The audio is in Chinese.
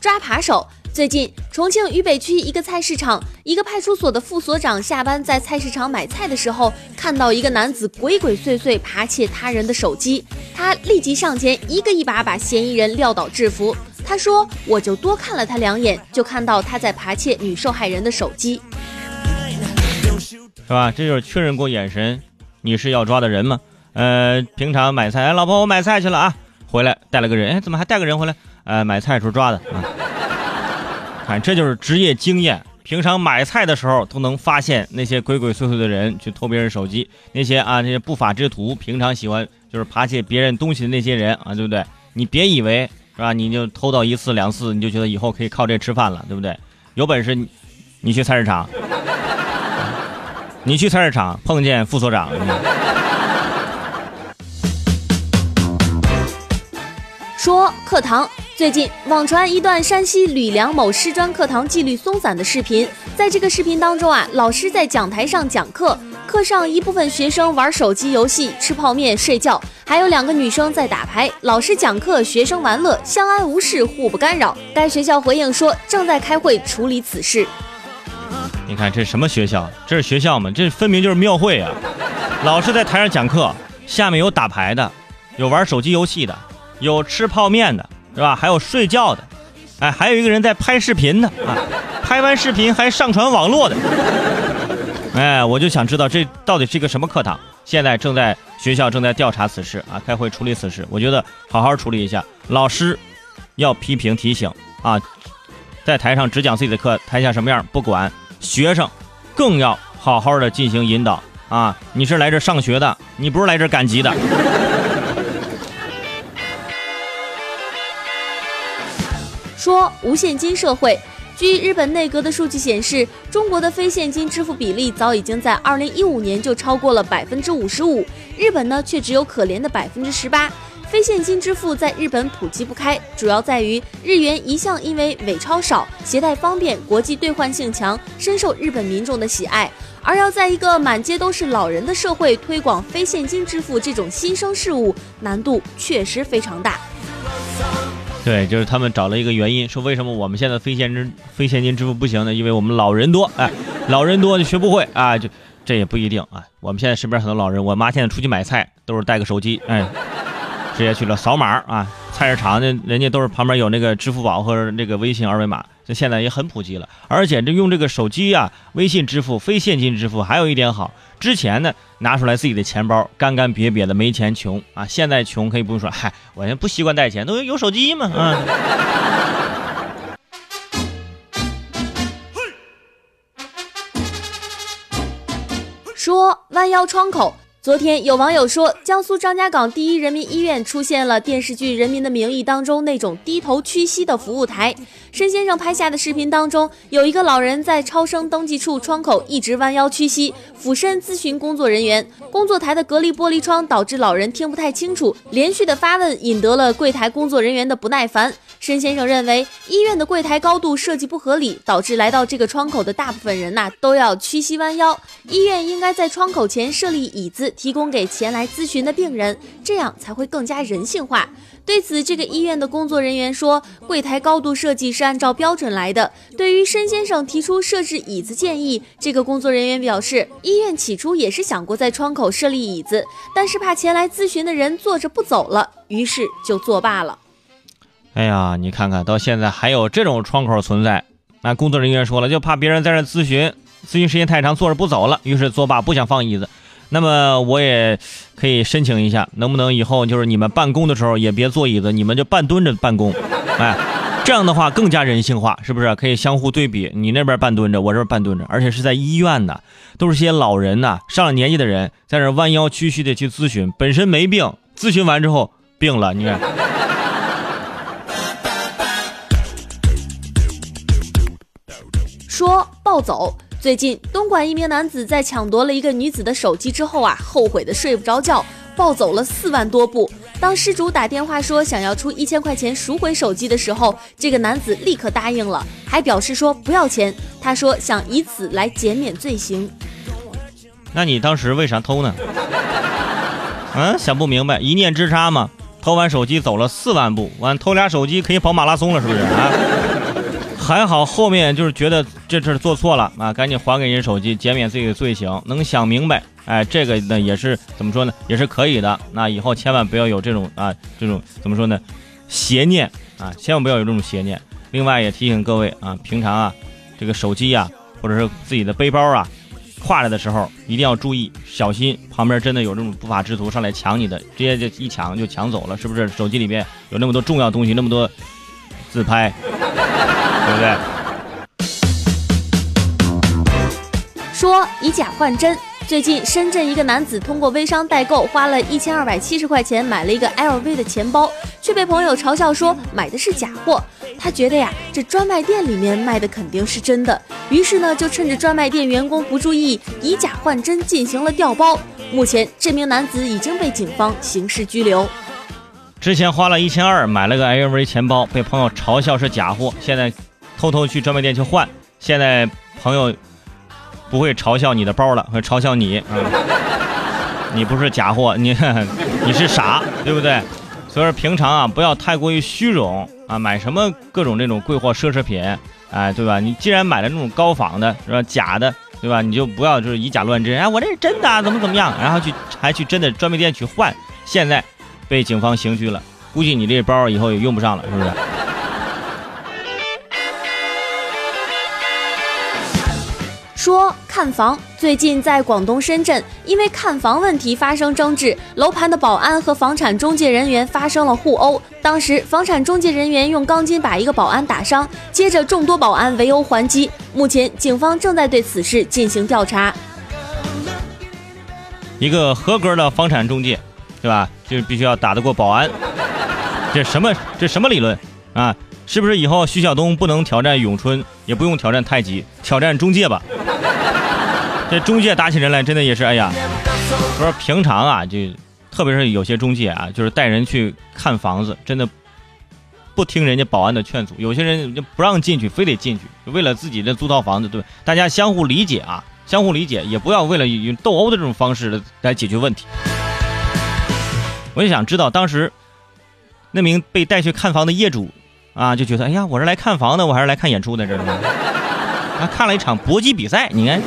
抓扒手。最近，重庆渝北区一个菜市场，一个派出所的副所长下班在菜市场买菜的时候，看到一个男子鬼鬼祟祟扒窃他人的手机，他立即上前一个一把把嫌疑人撂倒制服。他说：“我就多看了他两眼，就看到他在扒窃女受害人的手机，是吧？这就是确认过眼神，你是要抓的人吗？呃，平常买菜，哎，老婆，我买菜去了啊，回来带了个人，哎，怎么还带个人回来？呃，买菜时候抓的啊。”看，这就是职业经验。平常买菜的时候都能发现那些鬼鬼祟祟的人去偷别人手机，那些啊那些不法之徒，平常喜欢就是扒窃别人东西的那些人啊，对不对？你别以为是吧？你就偷到一次两次，你就觉得以后可以靠这吃饭了，对不对？有本事你你去菜市场，你去菜市场碰见副所长。说课堂。最近网传一段山西吕梁某师专课堂纪律松散的视频，在这个视频当中啊，老师在讲台上讲课，课上一部分学生玩手机游戏、吃泡面、睡觉，还有两个女生在打牌。老师讲课，学生玩乐，相安无事，互不干扰。该学校回应说，正在开会处理此事。你看这什么学校？这是学校吗？这分明就是庙会啊！老师在台上讲课，下面有打牌的，有玩手机游戏的，有吃泡面的。是吧？还有睡觉的，哎，还有一个人在拍视频呢啊！拍完视频还上传网络的，哎，我就想知道这到底是一个什么课堂？现在正在学校正在调查此事啊，开会处理此事。我觉得好好处理一下。老师要批评提醒啊，在台上只讲自己的课，台下什么样不管。学生更要好好的进行引导啊！你是来这上学的，你不是来这赶集的。说无现金社会。据日本内阁的数据显示，中国的非现金支付比例早已经在二零一五年就超过了百分之五十五，日本呢却只有可怜的百分之十八。非现金支付在日本普及不开，主要在于日元一向因为伪钞少、携带方便、国际兑换性强，深受日本民众的喜爱。而要在一个满街都是老人的社会推广非现金支付这种新生事物，难度确实非常大。对，就是他们找了一个原因，说为什么我们现在非现金非现金支付不行呢？因为我们老人多，哎，老人多就学不会啊，就这也不一定啊。我们现在身边很多老人，我妈现在出去买菜都是带个手机，哎，直接去了扫码啊。菜市场呢，人家都是旁边有那个支付宝或者那个微信二维码，这现在也很普及了。而且这用这个手机啊，微信支付、非现金支付还有一点好，之前呢拿出来自己的钱包，干干瘪瘪的没钱穷啊。现在穷可以不用说，嗨，我现在不习惯带钱，都有手机嘛啊。说弯腰窗口。昨天有网友说，江苏张家港第一人民医院出现了电视剧《人民的名义》当中那种低头屈膝的服务台。申先生拍下的视频当中，有一个老人在超声登记处窗口一直弯腰屈膝，俯身咨询工作人员。工作台的隔离玻璃窗导致老人听不太清楚，连续的发问引得了柜台工作人员的不耐烦。申先生认为，医院的柜台高度设计不合理，导致来到这个窗口的大部分人呐都要屈膝弯腰。医院应该在窗口前设立椅子。提供给前来咨询的病人，这样才会更加人性化。对此，这个医院的工作人员说，柜台高度设计是按照标准来的。对于申先生提出设置椅子建议，这个工作人员表示，医院起初也是想过在窗口设立椅子，但是怕前来咨询的人坐着不走了，于是就作罢了。哎呀，你看看到现在还有这种窗口存在，那工作人员说了，就怕别人在这咨询，咨询时间太长，坐着不走了，于是作罢，不想放椅子。那么我也可以申请一下，能不能以后就是你们办公的时候也别坐椅子，你们就半蹲着办公，哎，这样的话更加人性化，是不是？可以相互对比，你那边半蹲着，我这边半蹲着，而且是在医院呢，都是些老人呐，上了年纪的人在这弯腰屈膝的去咨询，本身没病，咨询完之后病了，你看。说暴走。最近，东莞一名男子在抢夺了一个女子的手机之后啊，后悔的睡不着觉，暴走了四万多步。当失主打电话说想要出一千块钱赎回手机的时候，这个男子立刻答应了，还表示说不要钱。他说想以此来减免罪行。那你当时为啥偷呢？嗯，想不明白，一念之差嘛？偷完手机走了四万步，完偷俩手机可以跑马拉松了，是不是啊？还好后面就是觉得这事儿做错了啊，赶紧还给人手机，减免自己的罪行。能想明白，哎，这个呢也是怎么说呢，也是可以的。那以后千万不要有这种啊，这种怎么说呢，邪念啊，千万不要有这种邪念。另外也提醒各位啊，平常啊，这个手机呀，或者是自己的背包啊，挎着的时候一定要注意，小心旁边真的有这种不法之徒上来抢你的，直接就一抢就抢走了，是不是？手机里面有那么多重要东西，那么多自拍。对不对？说以假换真。最近，深圳一个男子通过微商代购，花了一千二百七十块钱买了一个 LV 的钱包，却被朋友嘲笑说买的是假货。他觉得呀，这专卖店里面卖的肯定是真的，于是呢，就趁着专卖店员工不注意，以假换真进行了调包。目前，这名男子已经被警方刑事拘留。之前花了一千二买了个 LV 钱包，被朋友嘲笑是假货，现在。偷偷去专卖店去换，现在朋友不会嘲笑你的包了，会嘲笑你，嗯，你不是假货，你 你是傻，对不对？所以说平常啊，不要太过于虚荣啊，买什么各种这种贵货奢侈品，哎，对吧？你既然买了那种高仿的，是吧？假的，对吧？你就不要就是以假乱真，哎，我这是真的，怎么怎么样？然后去还去真的专卖店去换，现在被警方刑拘了，估计你这包以后也用不上了，是不是？说看房，最近在广东深圳，因为看房问题发生争执，楼盘的保安和房产中介人员发生了互殴。当时房产中介人员用钢筋把一个保安打伤，接着众多保安围殴还击。目前警方正在对此事进行调查。一个合格的房产中介，对吧？就必须要打得过保安。这什么？这什么理论啊？是不是以后徐晓东不能挑战咏春，也不用挑战太极，挑战中介吧？这中介打起人来真的也是，哎呀，我说平常啊，就特别是有些中介啊，就是带人去看房子，真的不听人家保安的劝阻，有些人就不让进去，非得进去，为了自己的租套房子，对大家相互理解啊，相互理解，也不要为了用斗殴的这种方式来解决问题。我就想知道，当时那名被带去看房的业主啊，就觉得，哎呀，我是来看房的，我还是来看演出的，这是？他，看了一场搏击比赛，你看。